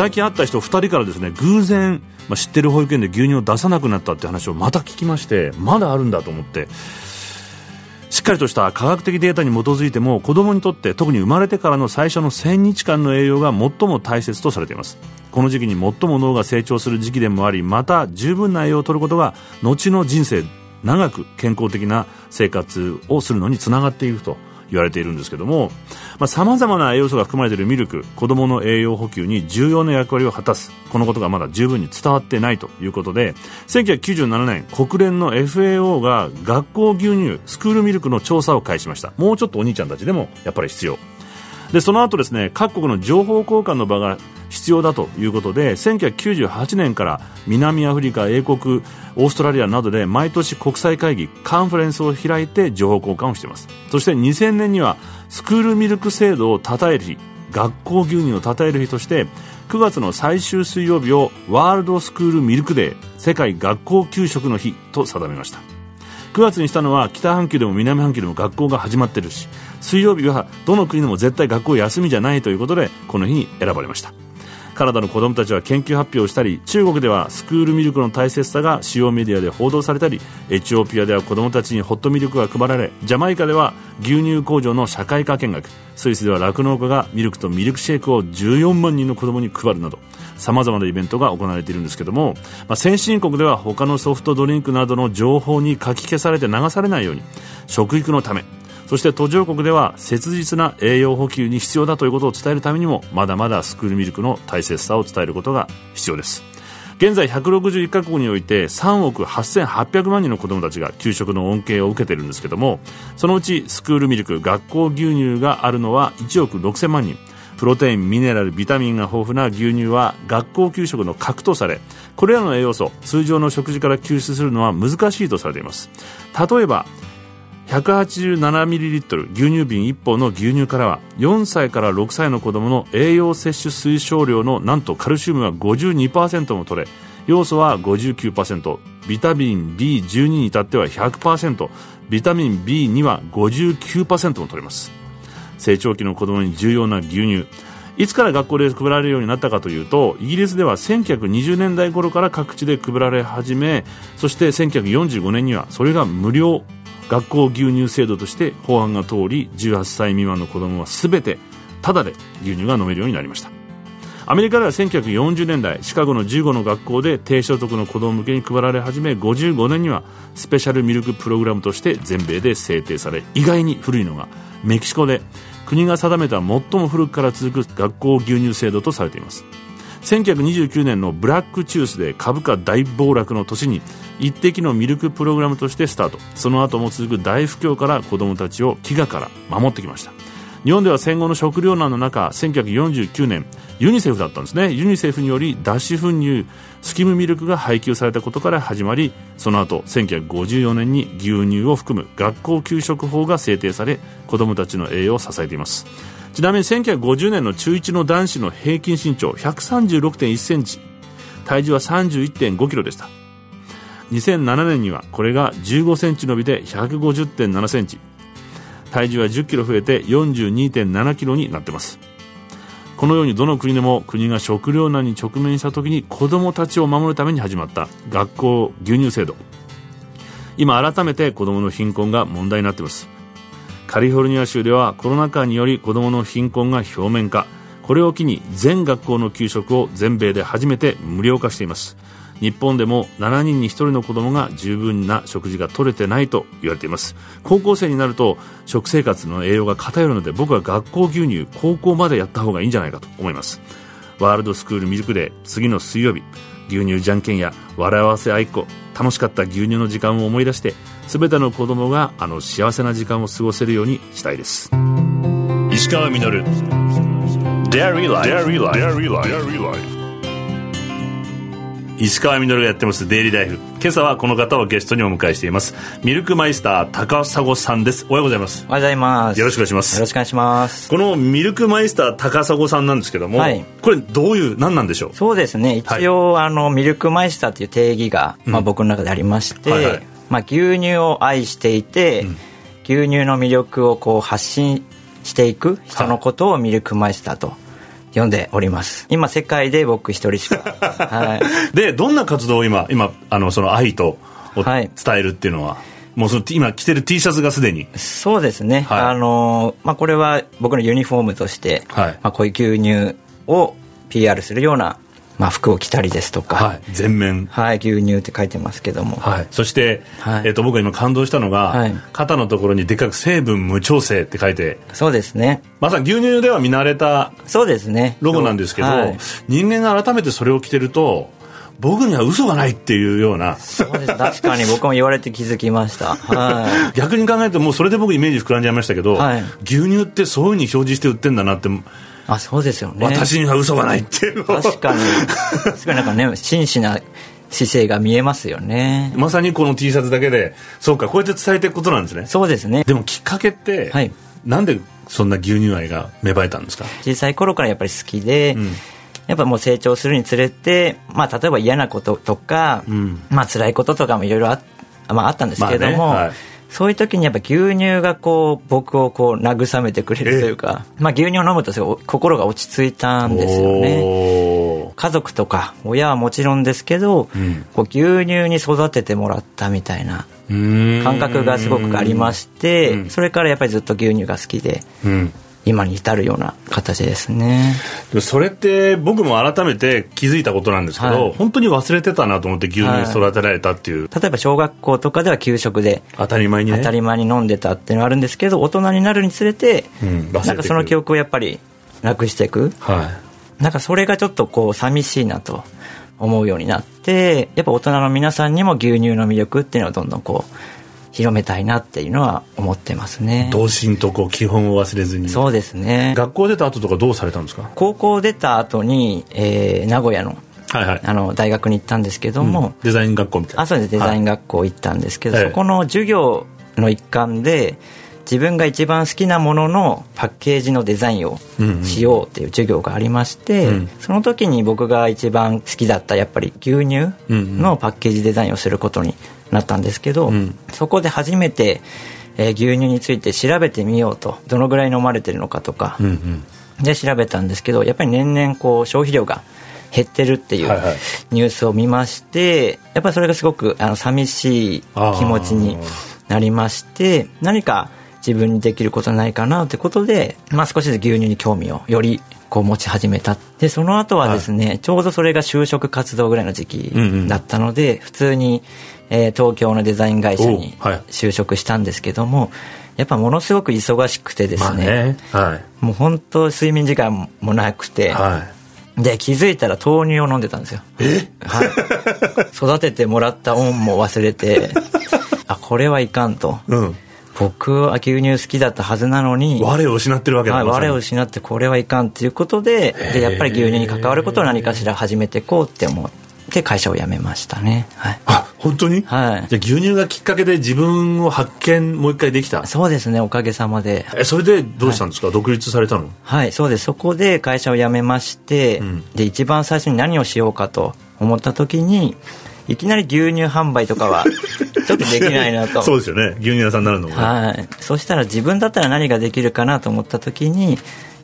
最近会った人2人からですね偶然、まあ、知ってる保育園で牛乳を出さなくなったって話をまた聞きましてまだあるんだと思ってしっかりとした科学的データに基づいても子供にとって特に生まれてからの最初の1000日間の栄養が最も大切とされています。この時期に最も脳が成長する時期でもありまた十分な栄養を取ることが後の人生長く健康的な生活をするのにつながっていると。言われているんですけどもさまざ、まな栄養素が含まれているミルク子供の栄養補給に重要な役割を果たす。このことがまだ十分に伝わってないということで1997年国連の FAO が学校牛乳スクールミルクの調査を開始しました。もうちょっとお兄ちゃんたちでもやっぱり必要。でその後ですね各国の情報交換の場が必要だということで1998年から南アフリカ、英国オーストラリアなどで毎年国際会議カンファレンスを開いて情報交換をしています。そして2000年にはスクールミルク制度を称える日学校牛乳を称える日として9月の最終水曜日をワールドスクールミルクデー世界学校給食の日と定めました。9月にしたのは北半球でも南半球でも学校が始まっているし水曜日はどの国でも絶対学校休みじゃないということでこの日に選ばれました。カナダの子供たちは研究発表をしたり中国ではスクールミルクの大切さが主要メディアで報道されたりエチオピアでは子供たちにホットミルクが配られジャマイカでは牛乳工場の社会科見学スイスでは酪農家がミルクとミルクシェイクを14万人の子供に配るなどさまざまなイベントが行われているんですけども、まあ、先進国では他のソフトドリンクなどの情報にかき消されて流されないように食育のためそして途上国では切実な栄養補給に必要だということを伝えるためにもまだまだスクールミルクの大切さを伝えることが必要です。現在161カ国において3億8800万人の子どもたちが給食の恩恵を受けているんですけどもそのうちスクールミルク学校牛乳があるのは1億6000万人プロテインミネラルビタミンが豊富な牛乳は学校給食の核とされこれらの栄養素通常の食事から吸収するのは難しいとされています。例えば 187ml 牛乳瓶1本の牛乳からは4歳から6歳の子どもの栄養摂取推奨量のなんとカルシウムは52%も取れ要素は59%ビタミン B12 に至っては100%ビタミン B2 は59%も取れます。成長期の子どもに重要な牛乳いつから学校で配られるようになったかというとイギリスでは1920年代頃から各地で配られ始めそして1945年にはそれが無料学校牛乳制度として法案が通り18歳未満の子供は全てタダで牛乳が飲めるようになりました。アメリカでは1940年代シカゴの15の学校で低所得の子供向けに配られ始め55年にはスペシャルミルクプログラムとして全米で制定され意外に古いのがメキシコで国が定めた最も古くから続く学校牛乳制度とされています。1929年のブラックチュースで株価大暴落の年に一滴のミルクプログラムとしてスタート。その後も続く大不況から子どもたちを飢餓から守ってきました。日本では戦後の食糧難の中1949年ユニセフだったんですね。ユニセフにより脱脂粉乳スキムミルクが配給されたことから始まりその後1954年に牛乳を含む学校給食法が制定され子どもたちの栄養を支えています。ちなみに1950年の中1の男子の平均身長136.1センチ。体重は31.5キロでした。2007年にはこれが15センチ伸びて150.7センチ。体重は10キロ増えて42.7キロになってます。このようにどの国でも国が食糧難に直面した時に子どもたちを守るために始まった学校牛乳制度。今改めて子どもの貧困が問題になっています。カリフォルニア州ではコロナ禍により子どもの貧困が表面化。これを機に全学校の給食を全米で初めて無料化しています。日本でも7人に1人の子供が十分な食事が取れてないと言われています。高校生になると食生活の栄養が偏るので僕は学校牛乳高校までやった方がいいんじゃないかと思います。ワールドスクールミルクデー次の水曜日牛乳じゃんけんや笑わせあいっこ楽しかった牛乳の時間を思い出して全ての子供があの幸せな時間を過ごせるようにしたいです。石川稔。Dairy Life 石川稔がやってますデイリーライフ。今朝はこの方をゲストにお迎えしています。ミルクマイスター高砂さんです。おはようございます。おはようございます。よろしくお願いします。よろしくお願いします。このミルクマイスター高砂さんなんですけども、はい。これどういう何なんでしょう？そうですね。一応、あのミルクマイスターっていう定義が、まあ、僕の中でありまして、はいはい。まあ、牛乳を愛していて、牛乳の魅力をこう発信していく人のことをミルクマイスターと呼んでおります。今世界で僕一人しか、はい、でどんな活動を今今あのその愛と伝えるっていうのは、もうその今着てる T シャツがすでに？そうですね、はい。あのまあ、これは僕のユニフォームとして、はい。まあ、こういう牛乳を PR するような、まあ、服を着たりですとか、はい。全面。はい、牛乳って書いてますけども、はい、そして、はい。えっと僕が今感動したのが、はい。肩のところにでっかく成分無調整って書いて。そうですね。まさに牛乳では見慣れたそうですね。ロゴなんですけど、はい。人間が改めてそれを着てると僕には嘘がないっていうような。そうです。確かに僕も言われて気づきました。は 逆に考えるともうそれで僕イメージ膨らんじゃいましたけど、はい。牛乳ってそういうふうに表示して売ってんだなって、いあそうですよね。私には嘘がないっていう確かに。確かになんかね真摯な姿勢が見えますよね。まさにこの T シャツだけでそうかこうやって伝えていくことなんですね。そうですね。でもきっかけって、はい。なんでそんな牛乳愛が芽生えたんですか？小さい頃からやっぱり好きで、ん。やっぱもう成長するにつれて、まあ、例えば嫌なこととか、ん。まあ辛いこととかもいろいろあ,、まあ、あったんですけども、まあねはいそういう時にやっぱ牛乳がこう僕をこう慰めてくれるというか、まあ、牛乳を飲むとすごい心が落ち着いたんですよね。家族とか親はもちろんですけど、ん。こう牛乳に育ててもらったみたいな感覚がすごくありまして、うん。それからやっぱりずっと牛乳が好きでうん今に至るような形ですね。それって僕も改めて気づいたことなんですけど、はい。本当に忘れてたなと思って牛乳に育てられたっていう、例えば小学校とかでは給食で当たり前にね。当たり前に飲んでたっていうのはあるんですけど大人になるにつれて、うんなんかその記憶をやっぱりなくしていく。はなんかそれがちょっとこう寂しいなと思うようになってやっぱ大人の皆さんにも牛乳の魅力っていうのをどんどんこう広めたいなっていうのは思ってますね。い童心とこう基本を忘れずに。そうですね。学校出た後とかどうされたんですか？高校出た後に、えー名古屋のはいはい。あの大学に行ったんですけども、デザイン学校みたいな。あそうです。デザインが、学校行ったんですけど、ええそこの授業の一環で自分が一番好きなもののパッケージのデザインをうんうん。しようっていう授業がありまして、うん。その時に僕が一番好きだったやっぱり牛乳のパッケージデザインをすることになったんですけど、うん。そこで初めて、えー牛乳について調べてみようとどのぐらい飲まれてるのかとか、うんうん。で調べたんですけどやっぱり年々こう消費量が減ってるっていうはいはい。ニュースを見ましてやっぱりそれがすごくあの寂しい気持ちになりまして何か自分にできることないかなということで、まあ、少しずつ牛乳に興味をよりこう持ち始めた。でその後はですね、ちょうどそれが就職活動ぐらいの時期うんうん。だったので、普通に、えー東京のデザイン会社に就職したんですけども、やっぱものすごく忙しくてですまあねはい。もう本当睡眠時間もなくて、はい。で気づいたら豆乳を飲んでたんですよ。え？はい、育ててもらった恩も忘れて あこれはいかんと。うん。僕は牛乳好きだったはずなのに我を失ってるわけだ。はい、我を失ってこれはいかんっていうことででやっぱり牛乳に関わることを何かしら始めていこうって思って会社を辞めましたね。はい、あ本当に、はい。じゃあ牛乳がきっかけで自分を発見もう一回できた？そうですねおかげさまで。えそれでどうしたんですか、独立されたの？はいそうです。そこで会社を辞めまして、ん。で一番最初に何をしようかと思った時にいきなり牛乳販売とかは ちょっとできないなと。そうですよね。牛乳屋さんになるのもね、はい、そしたら自分だったら何ができるかなと思った時に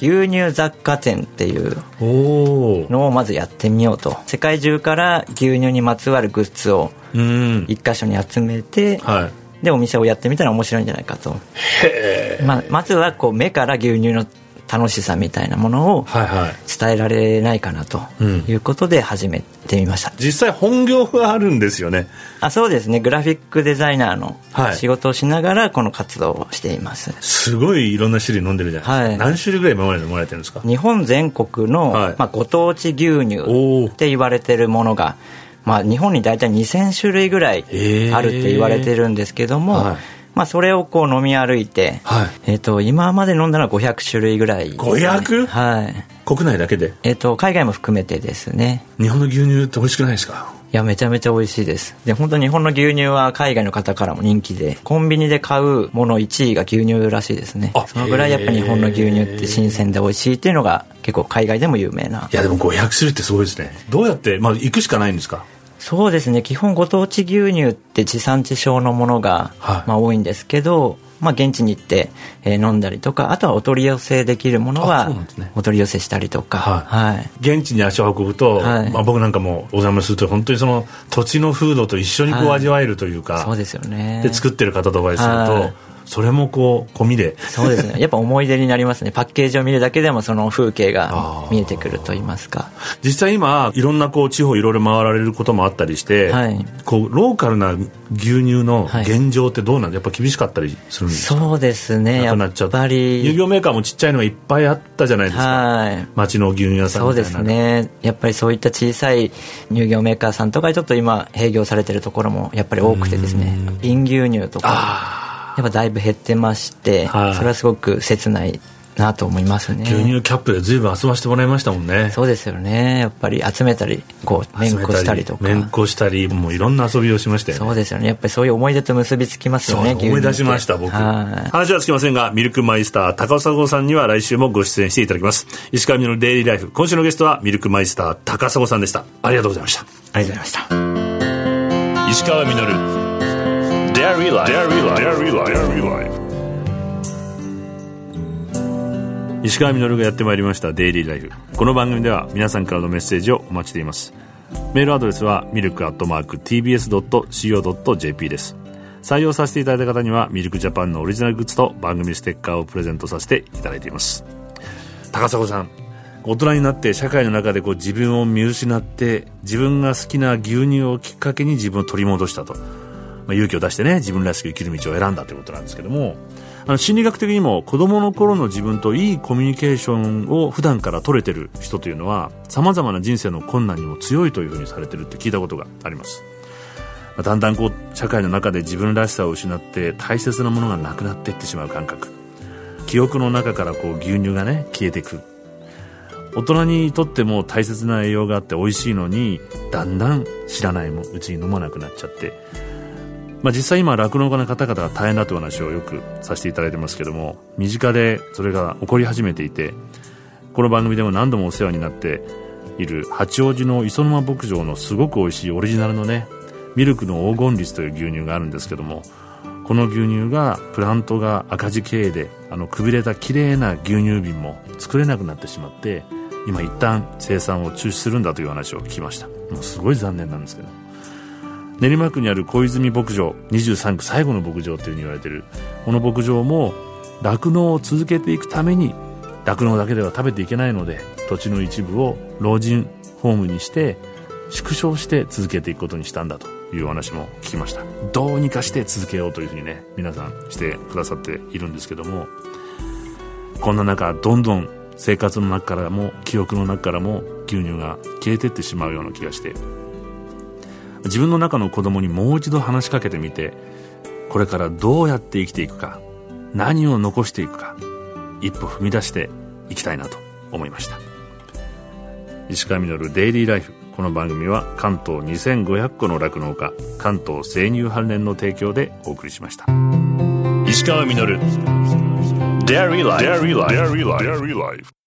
牛乳雑貨店っていうのをまずやってみようと。世界中から牛乳にまつわるグッズをうん。一箇所に集めてはい。でお店をやってみたら面白いんじゃないかと。まあまずはこう目から牛乳の楽しさみたいなものをはいはい。伝えられないかなとうん。いうことで始めてみました、実際本業があるんですよね。あそうですね。グラフィックデザイナーのはい。仕事をしながらこの活動をしています、すごいいろんな種類飲んでるじゃないですか、はい。何種類ぐらい今まで飲まれてるんですか？日本全国の、はい。まあ、ご当地牛乳って言われてるものが、まあ、日本に大体2000種類ぐらいあるって言われてるんですけども、はいまあ、それをこう飲み歩いて、はい。えっと今まで飲んだのは500種類ぐらいね、500はい。国内だけで？えっと海外も含めてですね。日本の牛乳って美味しくないですか？いやめちゃめちゃ美味しいです。で本当日本の牛乳は海外の方からも人気でコンビニで買うもの1位が牛乳らしいですね。そのぐらいやっぱ日本の牛乳って新鮮で美味しいっていうのが結構海外でも有名な。いやでも500種類ってすごいですね。どうやってまあ行くしかないんですか？そうですね。基本ご当地牛乳って地産地消のものが、はい、まあ、多いんですけどまあ、現地に行って、えー、飲んだりとかあとはお取り寄せできるものは、ね、お取り寄せしたりとか、はい、はい、現地に足を運ぶと、はい、まあ、僕なんかもお邪魔すると本当にその土地の風土と一緒にこう味わえるというか、そうですよね。で作ってる方とお会いすると、それもこう込みで。そうですね。やっぱ思い出になりますね。パッケージを見るだけでもその風景が見えてくると言いますか。実際今いろんなこう地方いろいろ回られることもあったりして、はい、こうローカルな牛乳の現状ってどうなん？で、やっぱ厳しかったりするんですか？そうですね。やっぱり。乳業メーカーもちっちゃいのがいっぱいあったじゃないですか、はい、町の牛乳屋さんそうですね。やっぱりそういった小さい乳業メーカーさんとかちょっと今営業されてるところもやっぱり多くてですね。瓶牛乳とかやっぱだいぶ減ってまして、はい、それはすごく切ないなと思いますね。牛乳キャップで随分遊ばせてもらいましたもんね。そうですよね。やっぱり集めたりこう面こしたりとか。面こしたりもういろんな遊びをしましたよね。そうですよね。やっぱりそういう思い出と結びつきますよね思い出しました僕。話はつきませんがミルクマイスター高砂さんには来週もご出演していただきます。石川みのるデイリーライフ。今週のゲストはミルクマイスター高砂さんでした。ありがとうございました。ありがとうございました。石川みのる Dairy Life. Dairy Life. Dairy Life. 石川稔がやってまいりました「デイリーライフ」この番組では皆さんからのメッセージをお待ちしていますメールアドレスはミルクアットマーク TBS.CO.JP です採用させていただいた方にはミルクジャパンのオリジナルグッズと番組ステッカーをプレゼントさせていただいています高砂さん大人になって社会の中でこう自分を見失って自分が好きな牛乳をきっかけに自分を取り戻したとまあ、勇気を出してね自分らしく生きる道を選んだということなんですけどもあの心理学的にも子供の頃の自分といいコミュニケーションを普段から取れてる人というのはさまざまな人生の困難にも強いというふうにされてるって聞いたことがあります、まあ、だんだんこう社会の中で自分らしさを失って大切なものがなくなっていってしまう感覚。記憶の中からこう牛乳がね消えていく。大人にとっても大切な栄養があって美味しいのにだんだん知らないもうちに飲まなくなっちゃってまあ、実際今酪農家の方々が大変だという話をよくさせていただいてますけども身近でそれが起こり始めていてこの番組でも何度もお世話になっている八王子の磯沼牧場のすごく美味しいオリジナルのねミルクの黄金律という牛乳があるんですけどもこの牛乳がプラントが赤字経営であのくびれた綺麗な牛乳瓶も作れなくなってしまって今一旦生産を中止するんだという話を聞きました。もうすごい残念なんですけど。練馬区にある小泉牧場23区最後の牧場というふうに言われている。この牧場も酪農を続けていくために酪農だけでは食べていけないので土地の一部を老人ホームにして縮小して続けていくことにしたんだというお話も聞きました。どうにかして続けようというふうにね皆さんしてくださっているんですけどもこんな中どんどん生活の中からも記憶の中からも牛乳が消えていってしまうような気がして自分の中の子供にもう一度話しかけてみてこれからどうやって生きていくか何を残していくか一歩踏み出していきたいなと思いました。石川稔デイリーライフこの番組は関東2500個の酪農家関東生乳関連の提供でお送りしました。石川稔 Dairy Life